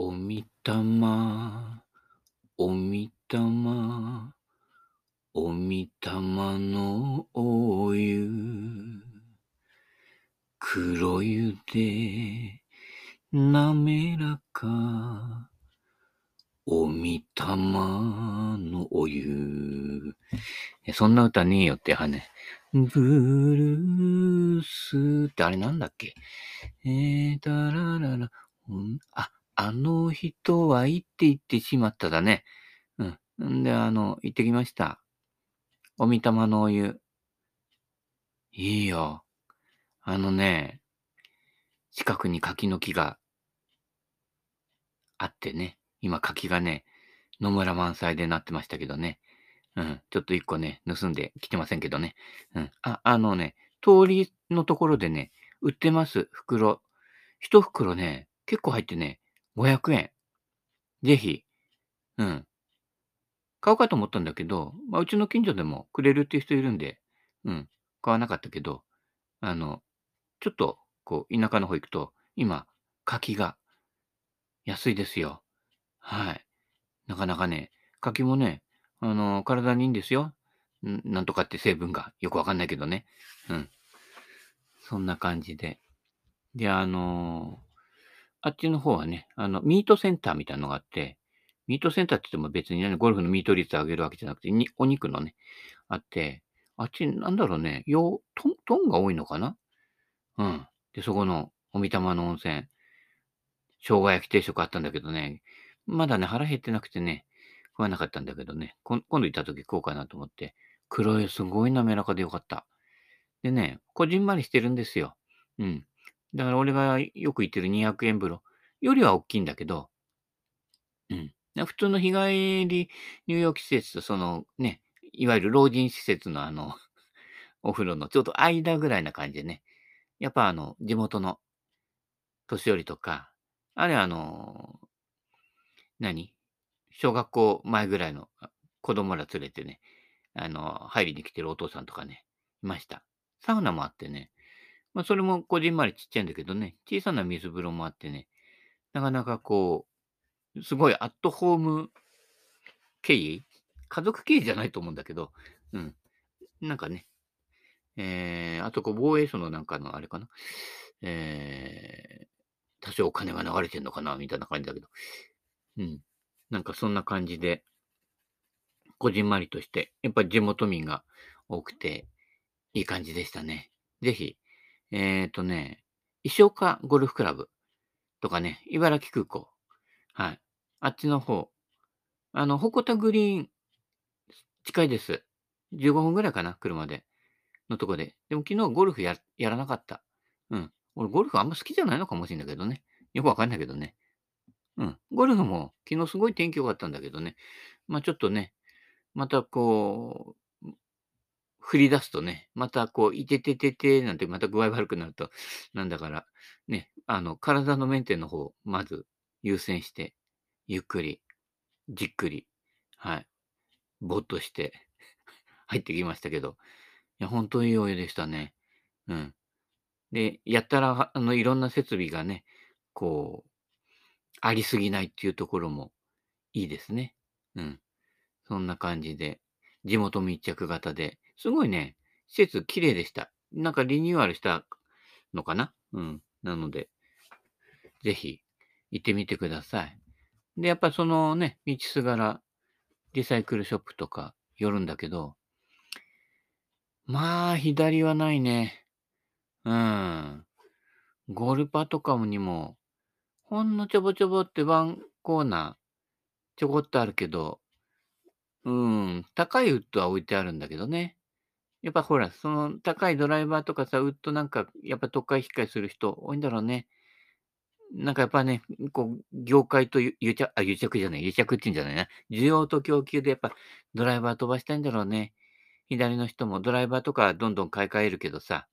おみたま、おみたま、おみたまのお湯。黒湯で滑らか。おみたまのお湯。そんな歌ねえよってはね。ブルースってあれなんだっけ？えー、だららら、うんあ、あの人は行って行ってしまっただね。うん。んで、あの、行ってきました。おみたまのお湯。いいよ。あのね、近くに柿の木があってね。今柿がね、野村満載でなってましたけどね。うん。ちょっと一個ね、盗んできてませんけどね。うん。あ、あのね、通りのところでね、売ってます。袋。一袋ね、結構入ってね、500円。ぜひ。うん。買おうかと思ったんだけど、まあ、うちの近所でもくれるっていう人いるんで、うん。買わなかったけど、あの、ちょっと、こう、田舎の方行くと、今、柿が安いですよ。はい。なかなかね、柿もね、あの、体にいいんですよ。なんとかって成分がよくわかんないけどね。うん。そんな感じで。で、あのあっちの方はね、あの、ミートセンターみたいなのがあって、ミートセンターって言っても別にね、ゴルフのミート率上げるわけじゃなくて、にお肉のね、あって、あっち、なんだろうね、よ、トン、トンが多いのかな？うん。で、そこの、おみたまの温泉、生姜焼き定食あったんだけどね、まだね、腹減ってなくてね、食わなかったんだけどね、こ今度行った時食おうかなと思って、黒いすごい滑らかでよかった。でね、こじんまりしてるんですよ。うん。だから俺がよく行ってる200円風呂よりは大きいんだけど、うん。普通の日帰り入浴施設と、そのね、いわゆる老人施設のあの、お風呂のちょっと間ぐらいな感じでね、やっぱあの、地元の年寄りとか、あるいはあの、何？小学校前ぐらいの子供ら連れてね、あの、入りに来てるお父さんとかね、いました。サウナもあってね、まあ、それもこじんまりちっちゃいんだけどね、小さな水風呂もあってね、なかなかこう、すごいアットホーム経営家族経営じゃないと思うんだけど、うん。なんかね、えー、あとこう防衛省のなんかのあれかな、えー、多少お金が流れてんのかな、みたいな感じだけど、うん。なんかそんな感じで、こじんまりとして、やっぱり地元民が多くて、いい感じでしたね。ぜひ、えっ、とね、石岡ゴルフクラブとかね、茨城空港。はい。あっちの方。あの、鉾田グリーン、近いです。15分ぐらいかな、車で。のとこで。でも昨日ゴルフややらなかった。うん。俺ゴルフあんま好きじゃないのかもしれないけどね。よくわかんないけどね。うん。ゴルフも昨日すごい天気良かったんだけどね。まあちょっとね、またこう、降り出すとね、またこう、いててててなんてまた具合悪くなると、なんだから、ね、あの、体のメンテの方、まず優先して、ゆっくり、じっくり、はい、ぼっとして 入ってきましたけど、いや、本当にいいお湯でしたね。うん。で、やったら、あの、いろんな設備がね、こう、ありすぎないっていうところもいいですね。うん。そんな感じで、地元密着型で、すごいね、施設綺麗でした。なんかリニューアルしたのかな？うん。なので、ぜひ行ってみてください。で、やっぱそのね、道すがらリサイクルショップとか寄るんだけど、まあ、左はないね。うん。ゴルパとかにも、ほんのちょぼちょぼってワンコーナー、ちょこっとあるけど、うん、高いウッドは置いてあるんだけどね。やっぱほら、その高いドライバーとかさ、ウッドなんか、やっぱ特会引っかえする人多いんだろうね。なんかやっぱね、こう、業界と癒着、あ、癒着じゃない、癒着っていうんじゃないな。需要と供給でやっぱドライバー飛ばしたいんだろうね。左の人もドライバーとかどんどん買い替えるけどさ。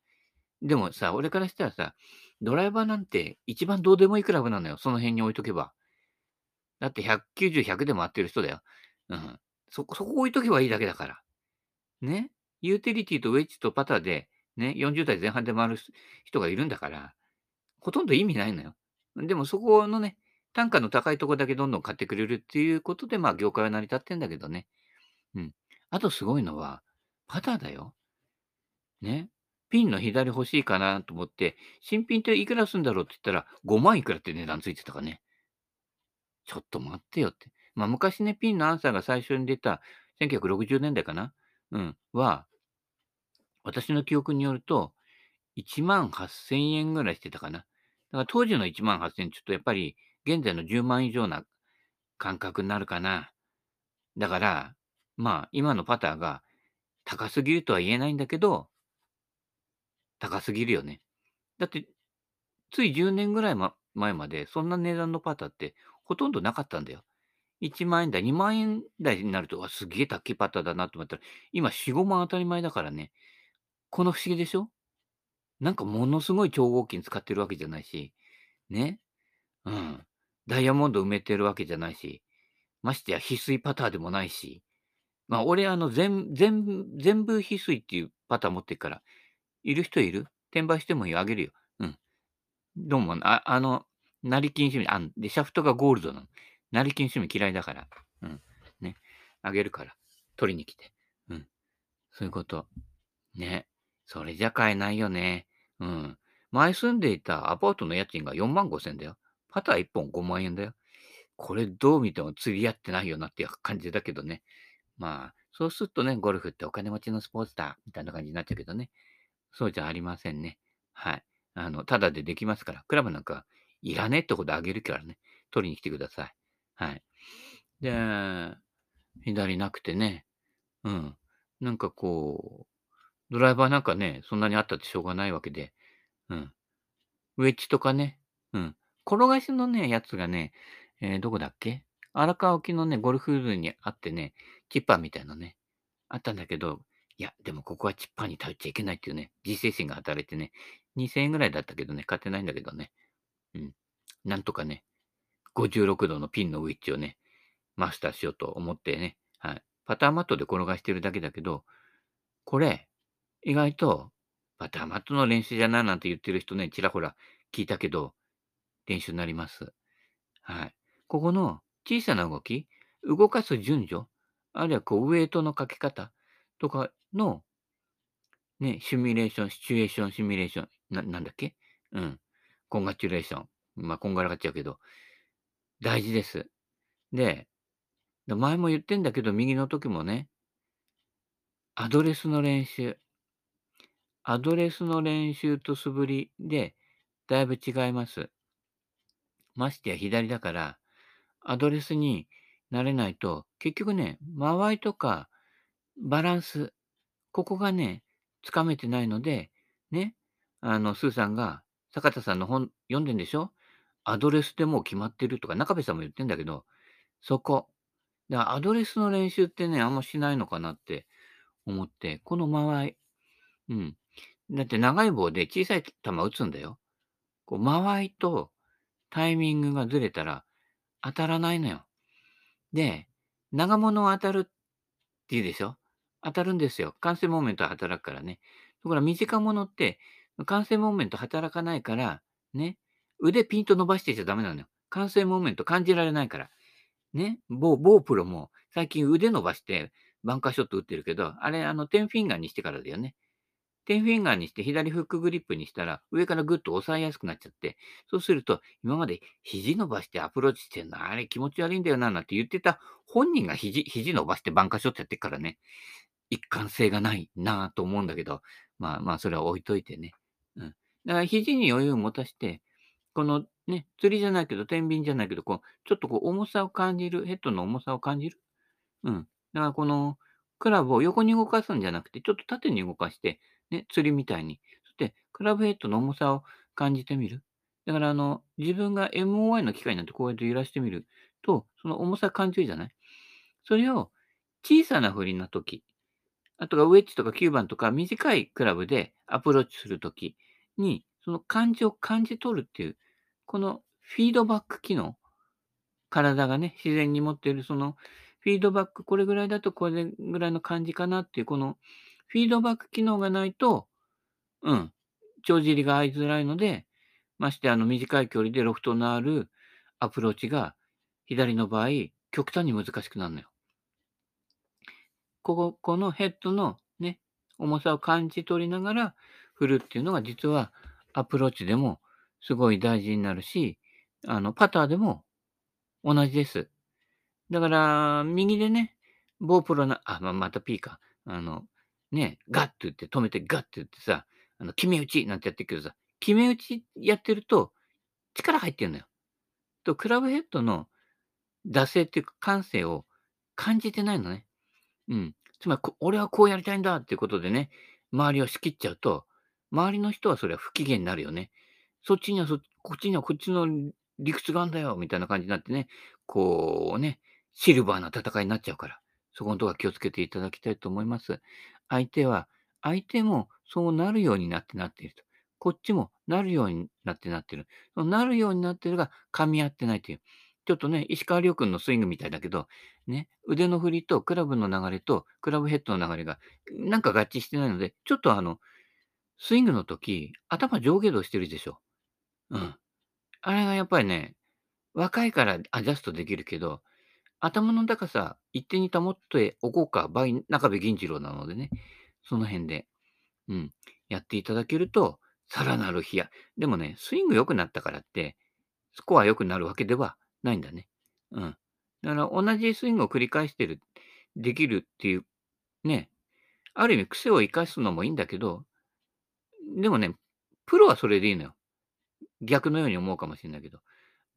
でもさ、俺からしたらさ、ドライバーなんて一番どうでもいいクラブなのよ。その辺に置いとけば。だって190、100で回ってる人だよ。うん。そこ、そこ置いとけばいいだけだから。ね。ユーティリティとウェッジとパターで、ね、40代前半で回る人がいるんだから、ほとんど意味ないのよ。でもそこのね、単価の高いとこだけどんどん買ってくれるっていうことで、まあ、業界は成り立ってんだけどね。うん。あとすごいのは、パターだよ。ね。ピンの左欲しいかなと思って、新品っていくらすんだろうって言ったら、5万いくらって値段ついてたかね。ちょっと待ってよって。まあ、昔ね、ピンのアンサーが最初に出た1960年代かなうん。は、私の記憶によると、1万8000円ぐらいしてたかな。だから当時の1万8000円、ちょっとやっぱり現在の10万以上な感覚になるかな。だから、まあ、今のパターが高すぎるとは言えないんだけど、高すぎるよね。だって、つい10年ぐらい、ま、前まで、そんな値段のパターってほとんどなかったんだよ。1万円台、2万円台になると、すげえ高いパターだなと思ったら、今4、5万当たり前だからね。この不思議でしょ？なんかものすごい超合金使ってるわけじゃないし、ね？うん。ダイヤモンド埋めてるわけじゃないし、ましてや翡翠パターでもないし、まあ、俺、あの、全、全、全部翡翠っていうパター持ってるから、いる人いる？転売してもいいあげるよ。うん。どうも、ああの、成金趣味、あで、シャフトがゴールドなの。成金趣味嫌いだから。うん。ね。あげるから。取りに来て。うん。そういうこと。ね。それじゃ買えないよね。うん。前住んでいたアパートの家賃が4万5千だよ。パター1本5万円だよ。これどう見ても釣り合ってないよなっていう感じだけどね。まあ、そうするとね、ゴルフってお金持ちのスポーツだ、みたいな感じになっちゃうけどね。そうじゃありませんね。はい。あの、ただでできますから、クラブなんかいらねえってことあげるからね、取りに来てください。はい。で、左なくてね、うん。なんかこう、ドライバーなんかね、そんなにあったってしょうがないわけで、うん。ウェッジとかね、うん。転がしのね、やつがね、えー、どこだっけ？荒川沖のね、ゴルフ部にあってね、チッパーみたいなね、あったんだけど、いや、でもここはチッパーに頼っちゃいけないっていうね、自制心が働いてね、2000円ぐらいだったけどね、買ってないんだけどね。うん。なんとかね、56度のピンのウィッチをね、マスターしようと思ってね、はい。パターマットで転がしてるだけだけど、これ、意外と、パターマットの練習じゃないなんて言ってる人ね、ちらほら聞いたけど、練習になります。はい。ここの小さな動き、動かす順序、あるいはこう、ウェイトのかけ方とかの、ね、シミュレーション、シチュエーション、シミュレーション、な、なんだっけ？うん。コンガチュレーション。まあ、こんがらがっちゃうけど、大事です。で、前も言ってんだけど、右の時もね、アドレスの練習。アドレスの練習と素振りで、だいぶ違います。ましてや左だから、アドレスになれないと、結局ね、間合いとかバランス、ここがね、つかめてないので、ね、あの、スーさんが、坂田さんの本読んでんでしょ？アドレスでもう決まってるとか、中部さんも言ってんだけど、そこ。だからアドレスの練習ってね、あんましないのかなって思って、この間合い。うん。だって長い棒で小さい球打つんだよ。こう間合いとタイミングがずれたら当たらないのよ。で、長物当たるって言うでしょ？当たるんですよ。完成モーメント働くからね。ところが短物って完成モーメント働かないから、ね、腕ピンと伸ばしてちゃダメなのよ。完成モーメント感じられないから。ね、某、某プロも最近腕伸ばしてバンカーショット打ってるけど、あれ、あの、テンフィンガーにしてからだよね。テンフィンガーにして左フックグリップにしたら上からグッと押さえやすくなっちゃって、そうすると今まで肘伸ばしてアプローチしてんの、あれ気持ち悪いんだよな、なんて言ってた本人が肘、肘伸ばしてバンカーショットやってっからね、一貫性がないなぁと思うんだけど、まあまあそれは置いといてね。うん。だから肘に余裕を持たして、このね、釣りじゃないけど、天秤じゃないけど、こう、ちょっとこう重さを感じる、ヘッドの重さを感じる。うん。だからこのクラブを横に動かすんじゃなくて、ちょっと縦に動かして、ね、釣りみたいに。そして、クラブヘッドの重さを感じてみる。だから、あの、自分が MOI の機械なんてこうやって揺らしてみると、その重さ感じるじゃない？それを小さな振りの時、あとはウェッジとか9番とか短いクラブでアプローチするときに、その感じを感じ取るっていう、このフィードバック機能、体がね、自然に持っているそのフィードバック、これぐらいだとこれぐらいの感じかなっていう、このフィードバック機能がないと、うん、帳尻が合いづらいので、ましてあの短い距離でロフトのあるアプローチが左の場合、極端に難しくなるのよ。ここ、このヘッドのね、重さを感じ取りながら振るっていうのが実はアプローチでもすごい大事になるし、あの、パターでも同じです。だから、右でね、ボープロな、あ、ままた P か。あの、ね、ガッと言って止めてガッと言ってさ、あの、決め打ちなんてやってるけどさ、決め打ちやってると力入ってるのよ。と、クラブヘッドの惰性っていうか感性を感じてないのね。うん。つまり、俺はこうやりたいんだっていうことでね、周りを仕切っちゃうと、周りの人はそれは不機嫌になるよね。そっちにはそ、こっちにはこっちの理屈があんだよ、みたいな感じになってね、こうね、シルバーな戦いになっちゃうから、そこのところは気をつけていただきたいと思います。相手は、相手もそうなるようになってなっていると。こっちもなるようになってなってる。そのなるようになってるが噛み合ってないという。ちょっとね、石川遼君のスイングみたいだけど、ね、腕の振りとクラブの流れとクラブヘッドの流れがなんか合致してないので、ちょっとあの、スイングの時、頭上下動してるでしょ。うん。あれがやっぱりね、若いからアジャストできるけど、頭の高さ一定に保っておこうか、場合、中部銀次郎なのでね、その辺で、うん、やっていただけると、さらなる日や。でもね、スイング良くなったからって、スコア良くなるわけではないんだね。うん。だから同じスイングを繰り返してる、できるっていう、ね、ある意味癖を生かすのもいいんだけど、でもね、プロはそれでいいのよ。逆のように思うかもしれないけど、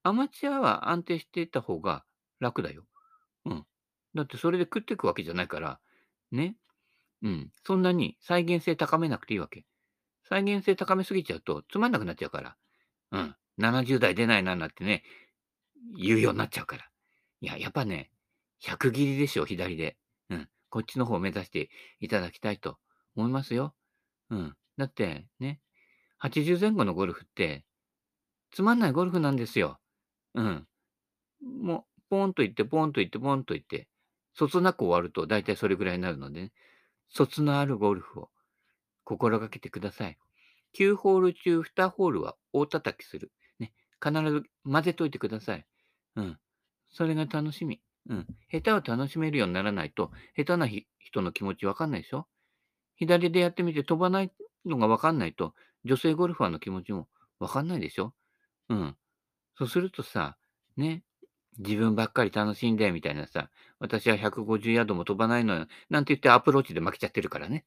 アマチュアは安定していた方が楽だよ。うん。だってそれで食っていくわけじゃないから、ね。うん。そんなに再現性高めなくていいわけ。再現性高めすぎちゃうとつまんなくなっちゃうから。うん。70代出ないななんてね、言うようになっちゃうから。いや、やっぱね、100切りでしょ、左で。うん。こっちの方を目指していただきたいと思いますよ。うん。だって、ね、80前後のゴルフって、つまんないゴルフなんですよ。うん。もう、ポーンと行って、ポーンと行って、ポーンと行って、そつなく終わると大体それぐらいになるのでね、卒のあるゴルフを心がけてください。9ホール中2ホールは大叩きする。ね。必ず混ぜといてください。うん。それが楽しみ。うん。下手を楽しめるようにならないと、下手な人の気持ちわかんないでしょ左でやってみて飛ばないのがわかんないと、女性ゴルファーの気持ちもわかんないでしょうん。そうするとさ、ね、自分ばっかり楽しんで、みたいなさ、私は150ヤードも飛ばないのよ、なんて言ってアプローチで負けちゃってるからね。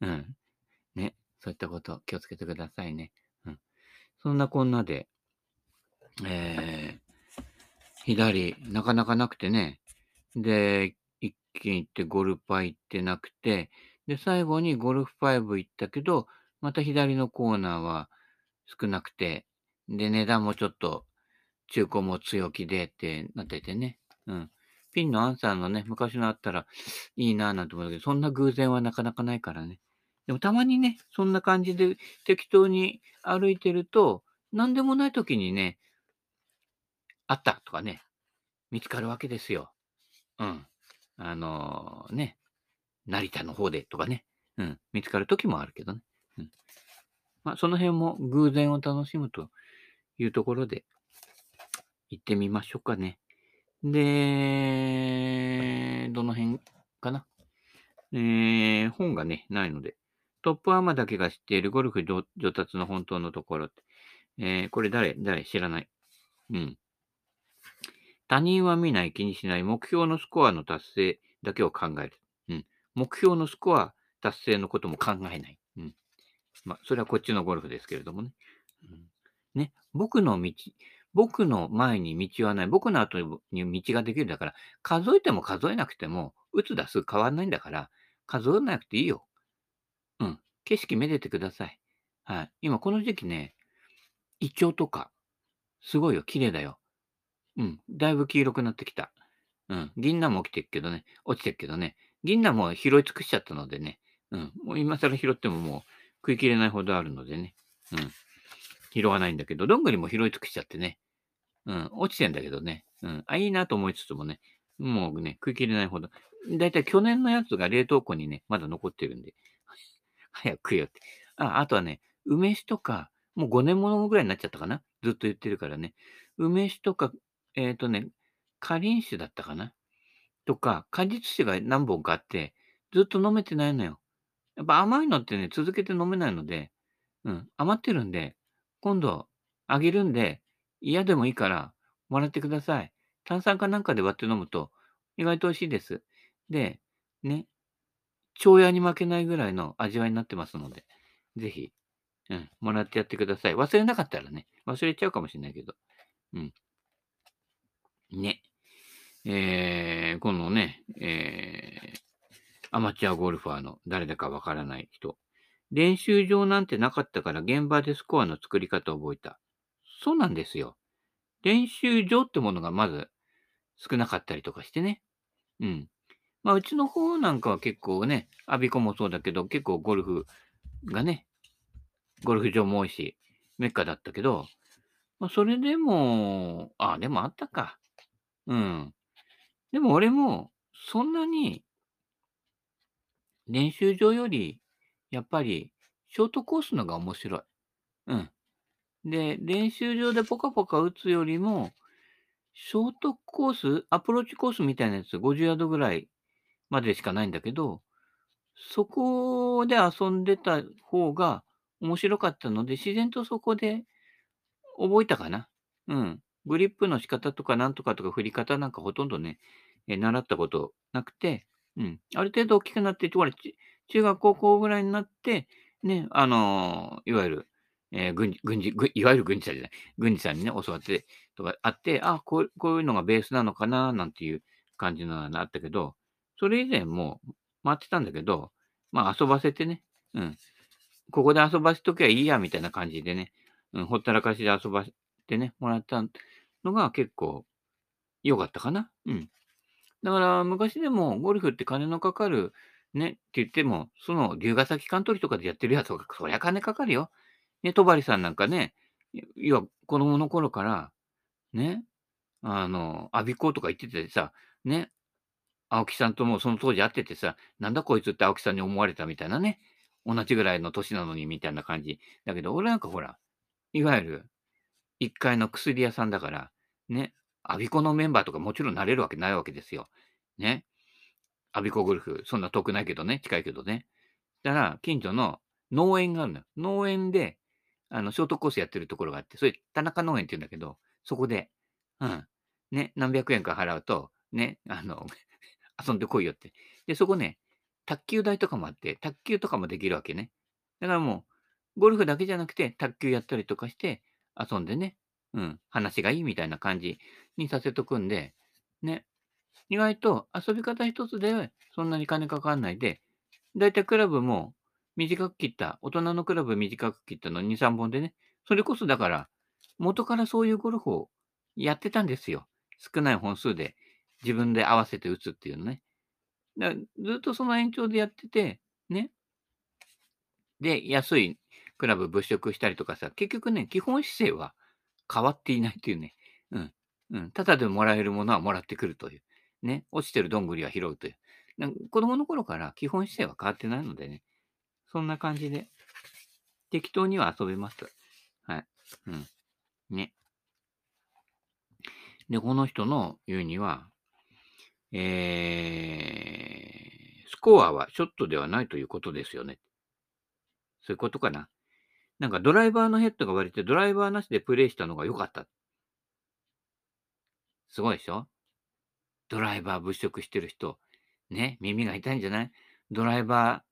うん。ね。そういったこと気をつけてくださいね。うん。そんなこんなで、えー、左、なかなかなくてね。で、一気に行ってゴルパ行ってなくて、で、最後にゴルフ5行ったけど、また左のコーナーは少なくて、で、値段もちょっと中古も強気でってなっててね。うん。ピンのアンサーのね、昔のあったらいいなぁなんて思うけど、そんな偶然はなかなかないからね。でもたまにね、そんな感じで適当に歩いてると、なんでもない時にね、あったとかね、見つかるわけですよ。うん。あのー、ね、成田の方でとかね、うん、見つかる時もあるけどね。うん。まあ、その辺も偶然を楽しむというところで、行ってみましょうかね。で、どの辺かな？えー、本がね、ないので、トップアーマだけが知っているゴルフ上達の本当のところって。えー、これ誰？誰？知らない。うん。他人は見ない、気にしない、目標のスコアの達成だけを考える。うん。目標のスコア達成のことも考えない。うん。まあ、それはこっちのゴルフですけれどもね。ね、僕の道、僕の前に道はない。僕の後に道ができるだから、数えても数えなくても、打つ打数変わんないんだから、数えなくていいよ。うん。景色めでてください。はい。今この時期ね、イチョウとか、すごいよ。綺麗だよ。うん。だいぶ黄色くなってきた。うん。銀杏も起きてるけどね。落ちてるけどね。銀杏も拾い尽くしちゃったのでね。うん。もう今更拾ってももう食い切れないほどあるのでね。うん。拾わないんだけど、どんぐりも拾い尽くしちゃってね。うん。落ちてんだけどね。うん。あ、いいなと思いつつもね。もうね、食い切れないほど。だいたい去年のやつが冷凍庫にね、まだ残ってるんで。早く食えよって。あ、あとはね、梅酒とか、もう5年ものぐらいになっちゃったかなずっと言ってるからね。梅酒とかえっ、とね、果林酒だったかなとか、果実酒が何本かあって、ずっと飲めてないのよ。やっぱ甘いのってね、続けて飲めないので、うん、余ってるんで、今度あげるんで、嫌でもいいからもらってください。炭酸かなんかで割って飲むと意外と美味しいです。で、ね、蝶屋に負けないぐらいの味わいになってますので、ぜひ、うん、もらってやってください。忘れなかったらね、忘れちゃうかもしれないけど、うん。ね。えー、このね、えー、アマチュアゴルファーの誰だかわからない人。練習場なんてなかったから現場でスコアの作り方を覚えた。そうなんですよ。練習場ってものがまず少なかったりとかしてね。うん。まあ、うちの方なんかは結構ね、アビコもそうだけど、結構ゴルフがね、ゴルフ場も多いし、メッカだったけど、まあ、それでも、あ、でもあったか。うん。でも俺も、そんなに、練習場より、やっぱり、ショートコースのが面白い。うん。で、練習場でポカポカ打つよりも、ショートコース、アプローチコースみたいなやつ、50ヤードぐらいまでしかないんだけど、そこで遊んでた方が面白かったので、自然とそこで覚えたかな。うん。グリップの仕方とかなんとかとか振り方なんかほとんどね、え習ったことなくて、うん。ある程度大きくなって、ほら、中学高校ぐらいになって、ね、あのーいわゆる、えー軍事、軍事、いわゆる軍事者じゃない、軍事さんにね、教わってとかあって、あ、こうこういうのがベースなのかな、なんていう感じのがあったけど、それ以前も回ってたんだけど、まあ遊ばせてね、うん。ここで遊ばせときゃいいや、みたいな感じでね、うん、ほったらかしで遊ばせてね、もらったのが結構良かったかな。うん。だから昔でもゴルフって金のかかるねって言っても、その龍ヶ崎カントリーとかでやってるやつが、そりゃ金かかるよ。ね、戸張さんなんかね、い要は子供の頃から、ね、あの、アビコとか言っててさ、ね、青木さんともその当時会っててさ、なんだこいつって青木さんに思われたみたいなね、同じぐらいの年なのにみたいな感じ。だけど俺なんかほら、いわゆる1階の薬屋さんだから、ね、アビコのメンバーとかもちろんなれるわけないわけですよ。ね。アビコゴルフ、そんな遠くないけどね、近いけどね。だから、近所の農園があるのよ。農園で、あの、ショートコースやってるところがあって、それ、田中農園って言うんだけど、そこで、うん、ね、何百円か払うと、ね、あの、遊んでこいよって。で、そこね、卓球台とかもあって、卓球とかもできるわけね。だからもう、ゴルフだけじゃなくて、卓球やったりとかして、遊んでね、うん、話がいいみたいな感じにさせとくんで、ね、意外と遊び方一つでそんなに金かかんないで、だいたいクラブも短く切った、大人のクラブ短く切ったの2、3本でね、それこそだから、元からそういうゴルフをやってたんですよ。少ない本数で自分で合わせて打つっていうのね。だずっとその延長でやってて、ね。で、安いクラブ物色したりとかさ、結局ね、基本姿勢は変わっていないっていうね。うん。うん。ただでもらえるものはもらってくるという。ね。落ちてるどんぐりは拾うという。なん子供の頃から基本姿勢は変わってないのでね。そんな感じで、適当には遊べます。はい。うん。ね。で、この人の言うには、えー、スコアはショットではないということですよね。そういうことかな。なんかドライバーのヘッドが割れてドライバーなしでプレイしたのが良かった。すごいでしょ？ドライバー物色してる人。ね、耳が痛いんじゃない？ドライバ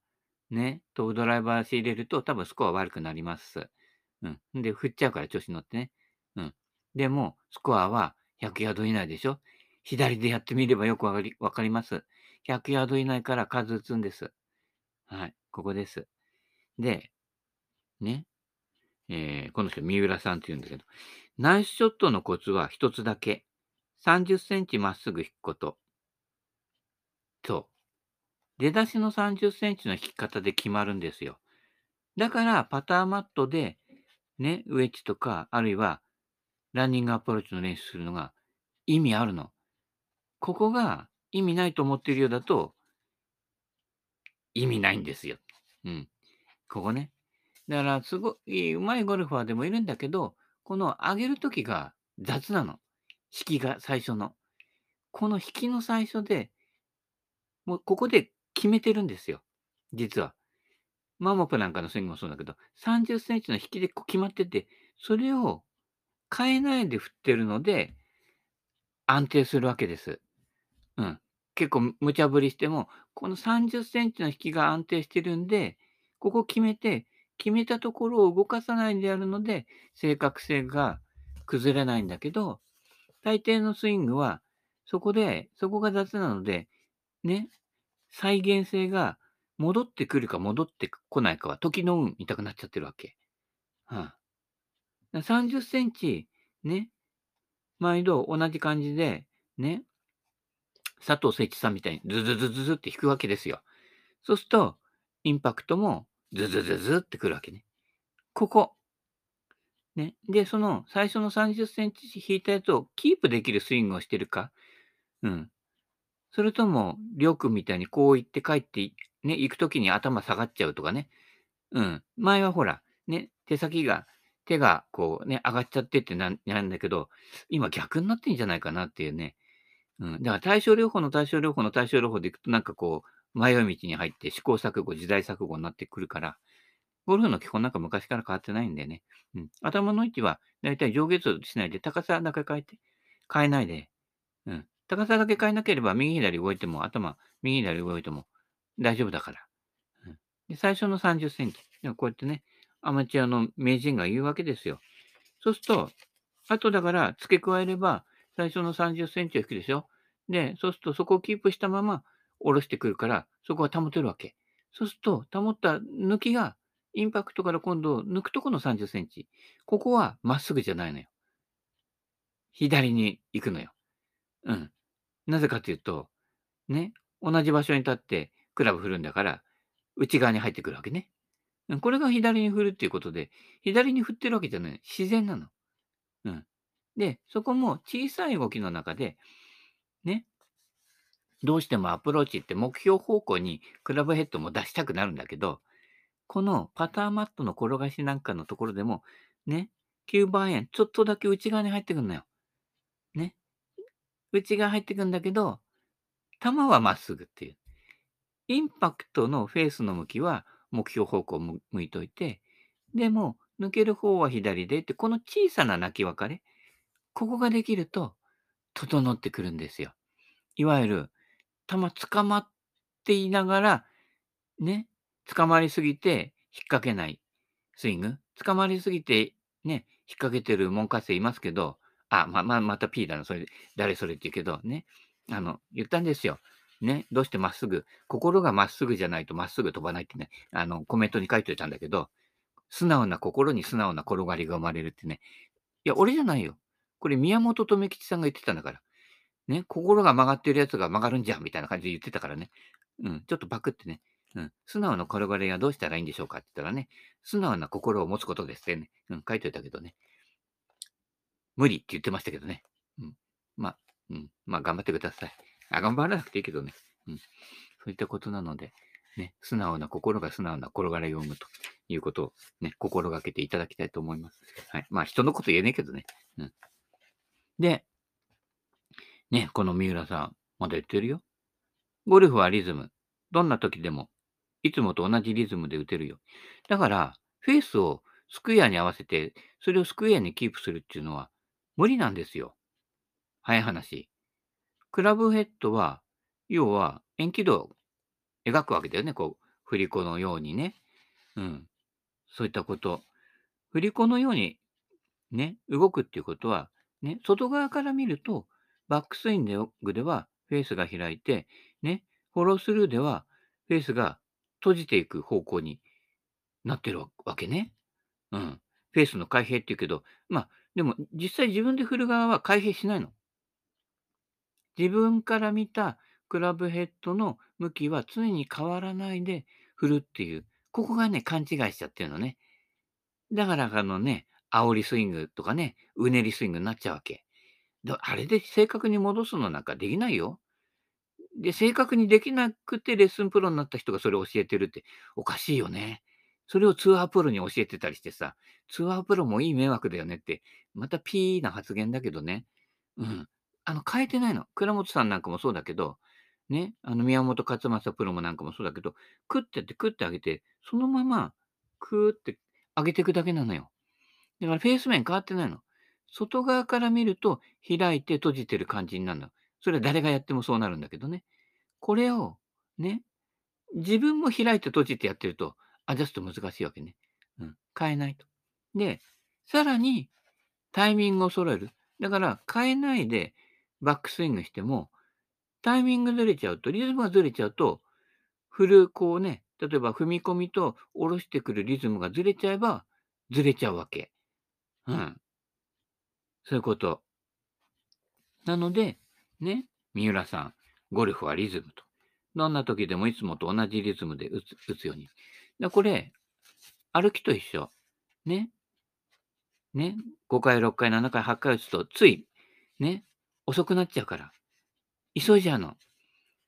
ー、ね、飛ぶドライバー仕入れると多分スコア悪くなります。うん。で、振っちゃうから調子乗ってね。うん。でも、スコアは100ヤード以内でしょ？左でやってみればよくわかりわかります。100ヤード以内から数打つんです。はい。ここです。で、ね。えーこの人、三浦さんって言うんだけど、ナイスショットのコツは一つだけ。30センチまっすぐ引くこと。そう。出だしの30センチの引き方で決まるんですよ。だから、パターマットで、ね、ウェッジとか、あるいは、ランニングアプローチの練習するのが意味あるの。ここが意味ないと思っているようだと、意味ないんですよ。うん。ここね。だから、すごい、うまいゴルファーでもいるんだけど、この上げるときが雑なの。引きが最初の。この引きの最初で、もうここで決めてるんですよ。実は。マモプなんかのスイングもそうだけど、30センチの引きで決まってて、それを変えないで振ってるので、安定するわけです。うん。結構無茶ぶりしても、この30センチの引きが安定してるんで、ここ決めて、決めたところを動かさないでやるので、正確性が崩れないんだけど、大抵のスイングは、そこで、そこが雑なので、ね、再現性が戻ってくるか戻ってこないかは時の運見たくなっちゃってるわけ。はあ、30センチ、ね、毎度同じ感じで、ね、佐藤誠一さんみたいにズズズズズって弾くわけですよ。そうすると、インパクトもズズズズってくるわけね。ここ。ね。で、その最初の30センチ引いたやつをキープできるスイングをしてるか？うん。それとも、りょうくんみたいにこう言って帰って、ね、行くときに頭下がっちゃうとかね。うん。前はほら、ね、手先が、手がこうね、上がっちゃってってななんだけど、今逆になってんじゃないかなっていうね。うん。だから対症療法の対症療法の対症療法でいくとなんかこう、迷い道に入って試行錯誤、時代錯誤になってくるから、ゴルフの基本なんか昔から変わってないんでね。うん。頭の位置はだいたい上下動しないで高さだけ変えて、変えないで。うん。高さだけ変えなければ右左動いても、頭、右左動いても大丈夫だから。うん、で最初の30センチ。こうやってね、アマチュアの名人が言うわけですよ。そうすると、あとだから付け加えれば、最初の30センチを引くでしょ。で、そうするとそこをキープしたまま下ろしてくるから、そこは保てるわけ。そうすると、保った抜きが、インパクトから今度抜くとこの30センチ。ここはまっすぐじゃないのよ。左に行くのよ。うん。なぜかというと、ね、同じ場所に立ってクラブ振るんだから、内側に入ってくるわけね。これが左に振るっていうことで、左に振ってるわけじゃない。自然なの。うん。で、そこも小さい動きの中で、ね、どうしてもアプローチって目標方向にクラブヘッドも出したくなるんだけど、このパターマットの転がしなんかのところでも、ね、9番円、ちょっとだけ内側に入ってくるのよ。ね。内側入ってくんだけど、球はまっすぐっていう。インパクトのフェースの向きは目標方向向向いといて、でも抜ける方は左でって、この小さな泣き分かれ、ここができると整ってくるんですよ。いわゆる、球捕まっていながら、ね、捕まりすぎて引っ掛けないスイング？捕まりすぎてね、引っ掛けてる門下生いますけど、あ、ま、ま、また P だな、それ、誰それって言うけど、ね。あの、言ったんですよ。ね、どうしてまっすぐ、心がまっすぐじゃないとまっすぐ飛ばないってね、あの、コメントに書いておいたんだけど、素直な心に素直な転がりが生まれるってね。いや、俺じゃないよ。これ宮本留吉さんが言ってたんだから。ね、心が曲がってるやつが曲がるんじゃんみたいな感じで言ってたからね。うん、ちょっとパクってね。うん、素直な転がりはどうしたらいいんでしょうかって言ったらね、素直な心を持つことですってね。うん、書いておいたけどね。無理って言ってましたけどね。うん。まあ、うん。まあ、頑張ってください。あ、頑張らなくていいけどね。うん。そういったことなので、ね、素直な心が素直な転がりを生むということをね、心がけていただきたいと思います。はい。まあ、人のこと言えねえけどね。うん。で、ね、この三浦さん、まだ言ってるよ。ゴルフはリズム。どんな時でも、いつもと同じリズムで打てるよ。だから、フェースをスクエアに合わせて、それをスクエアにキープするっていうのは無理なんですよ。早い話。クラブヘッドは、要は円軌道を描くわけだよね。こう、振り子のようにね。うん。そういったこと。振り子のようにね、動くっていうことは、ね、外側から見ると、バックスイングではフェースが開いて、ね、フォロースルーではフェースが閉じていく方向になってるわけね。うん。フェースの開閉って言うけど、まあ、でも実際自分で振る側は開閉しないの。自分から見たクラブヘッドの向きは常に変わらないで振るっていう、ここがね、勘違いしちゃってるのね。だからあのね、煽りスイングとかね、うねりスイングになっちゃうわけ。あれで正確に戻すのなんかできないよ。で、正確にできなくてレッスンプロになった人がそれを教えてるっておかしいよね。それをツアープロに教えてたりしてさ、ツアープロもいい迷惑だよねって、またピーな発言だけどね。うん。あの、変えてないの。倉本さんなんかもそうだけど、ね、あの、宮本勝正プロもなんかもそうだけど、クッてってクッて上げて、そのまま、クーって上げていくだけなのよ。だからフェース面変わってないの。外側から見ると開いて閉じてる感じになるの。それは誰がやってもそうなるんだけどね。これを、ね、自分も開いて閉じてやってると、アジャスト難しいわけね。うん。変えないと。で、さらに、タイミングを揃える。だから、変えないでバックスイングしても、タイミングずれちゃうと、リズムがずれちゃうと、振る、こうね、例えば踏み込みと下ろしてくるリズムがずれちゃえば、ずれちゃうわけ。うん。そういうこと。なので、ね、三浦さん、ゴルフはリズムと。どんな時でもいつもと同じリズムで打つ打つように。だこれ、歩きと一緒。ね。ね。5回、6回、7回、8回打つと、つい、ね、遅くなっちゃうから。急いじゃうの。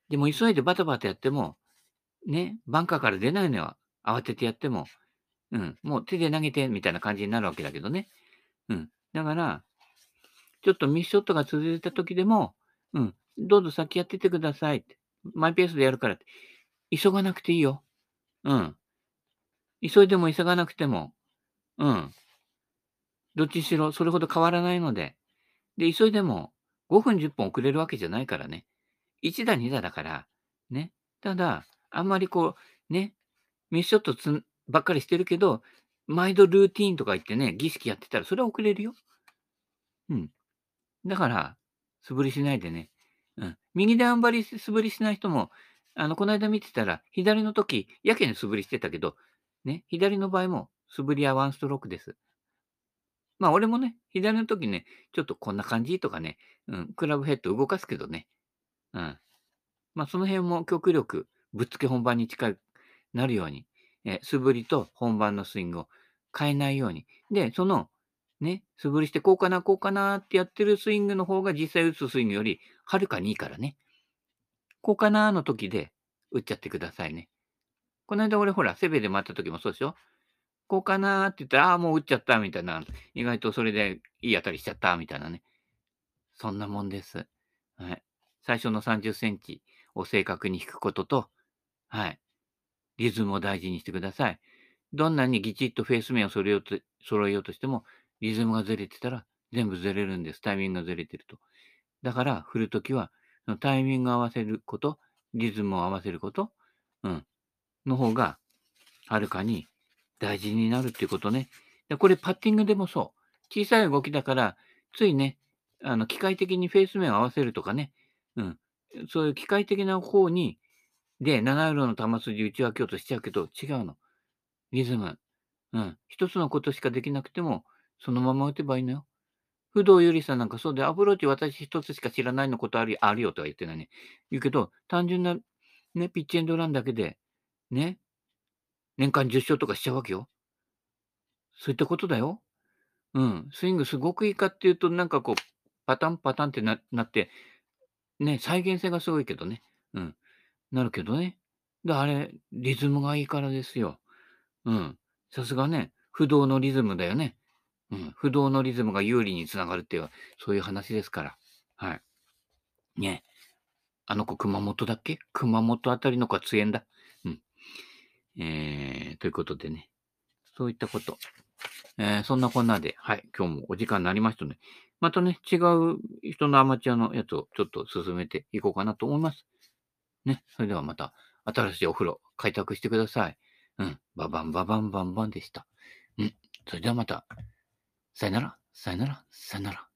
でも急いでバタバタやっても、ね、バンカーから出ないのよ。慌ててやっても。うん。もう手で投げてみたいな感じになるわけだけどね。うん。だから、ちょっとミスショットが続いた時でも、うん。どうぞ先やっててくださいって。マイペースでやるからって。急がなくていいよ。うん。急いでも急がなくても。うん。どっちにしろそれほど変わらないので。で、急いでも5分10分遅れるわけじゃないからね。1打2打だから。ね。ただ、あんまりこう、ね、ミスショットつんばっかりしてるけど、毎度ルーティーンとか言ってね、儀式やってたらそれは遅れるよ。うん。だから、素振りしないでね。うん。右であんまり素振りしない人も、あの、この間見てたら、左の時、やけに素振りしてたけど、ね、左の場合も素振りはワンストロークです。まあ、俺もね、左の時ね、ちょっとこんな感じとかね、うん、クラブヘッド動かすけどね。うん。まあ、その辺も極力、ぶっつけ本番に近くなるように、え素振りと本番のスイングを変えないように。で、その、ね、素振りしてこうかな、こうかなってやってるスイングの方が実際打つスイングよりはるかにいいからね。こうかなの時で打っちゃってくださいね。この間俺ほら、セベで回った時もそうでしょこうかなって言ったら、ああ、もう打っちゃったみたいな。意外とそれでいい当たりしちゃったみたいなね。そんなもんです。はい。最初の30センチを正確に引くことと、はい。リズムを大事にしてください。どんなにぎちっとフェース面を揃えようと揃えようとしても、リズムがずれてたら全部ずれるんです。タイミングがずれてると。だから、振るときは、そのタイミングを合わせること、リズムを合わせること、うん、の方が、はるかに大事になるっていうことね。でこれ、パッティングでもそう。小さい動きだから、ついね、あの、機械的にフェース面を合わせるとかね、うん、そういう機械的な方に、で、7ユーロの球筋打ち分けようとしちゃうけど、違うの。リズム。うん。一つのことしかできなくても、そのまま打てばいいのよ。不動ゆりさんなんかそうで、アプローチ私一つしか知らないのことあるあるよとは言ってないね。言うけど、単純な、ね、ピッチエンドランだけで、ね、年間10勝とかしちゃうわけよ。そういったことだよ。うん。スイングすごくいいかっていうと、なんかこう、パタンパタンってななって、ね、再現性がすごいけどね。うん。なるけどね。で、あれ、リズムがいいからですよ。うん。さすがね、不動のリズムだよね。不動のリズムが有利につながるっていう、そういう話ですから。はい。ね。あの子、熊本だっけ？熊本あたりの子は強えんだ。うん。えー、ということでね。そういったこと。えー、そんなこんなで、はい。今日もお時間になりましたので、またね、違う人のアマチュアのやつをちょっと進めていこうかなと思います。ね。それではまた、新しいお風呂、開拓してください。うん。ババンババンバンバンでした。うん。それではまた、さよなら、さよなら、さよなら。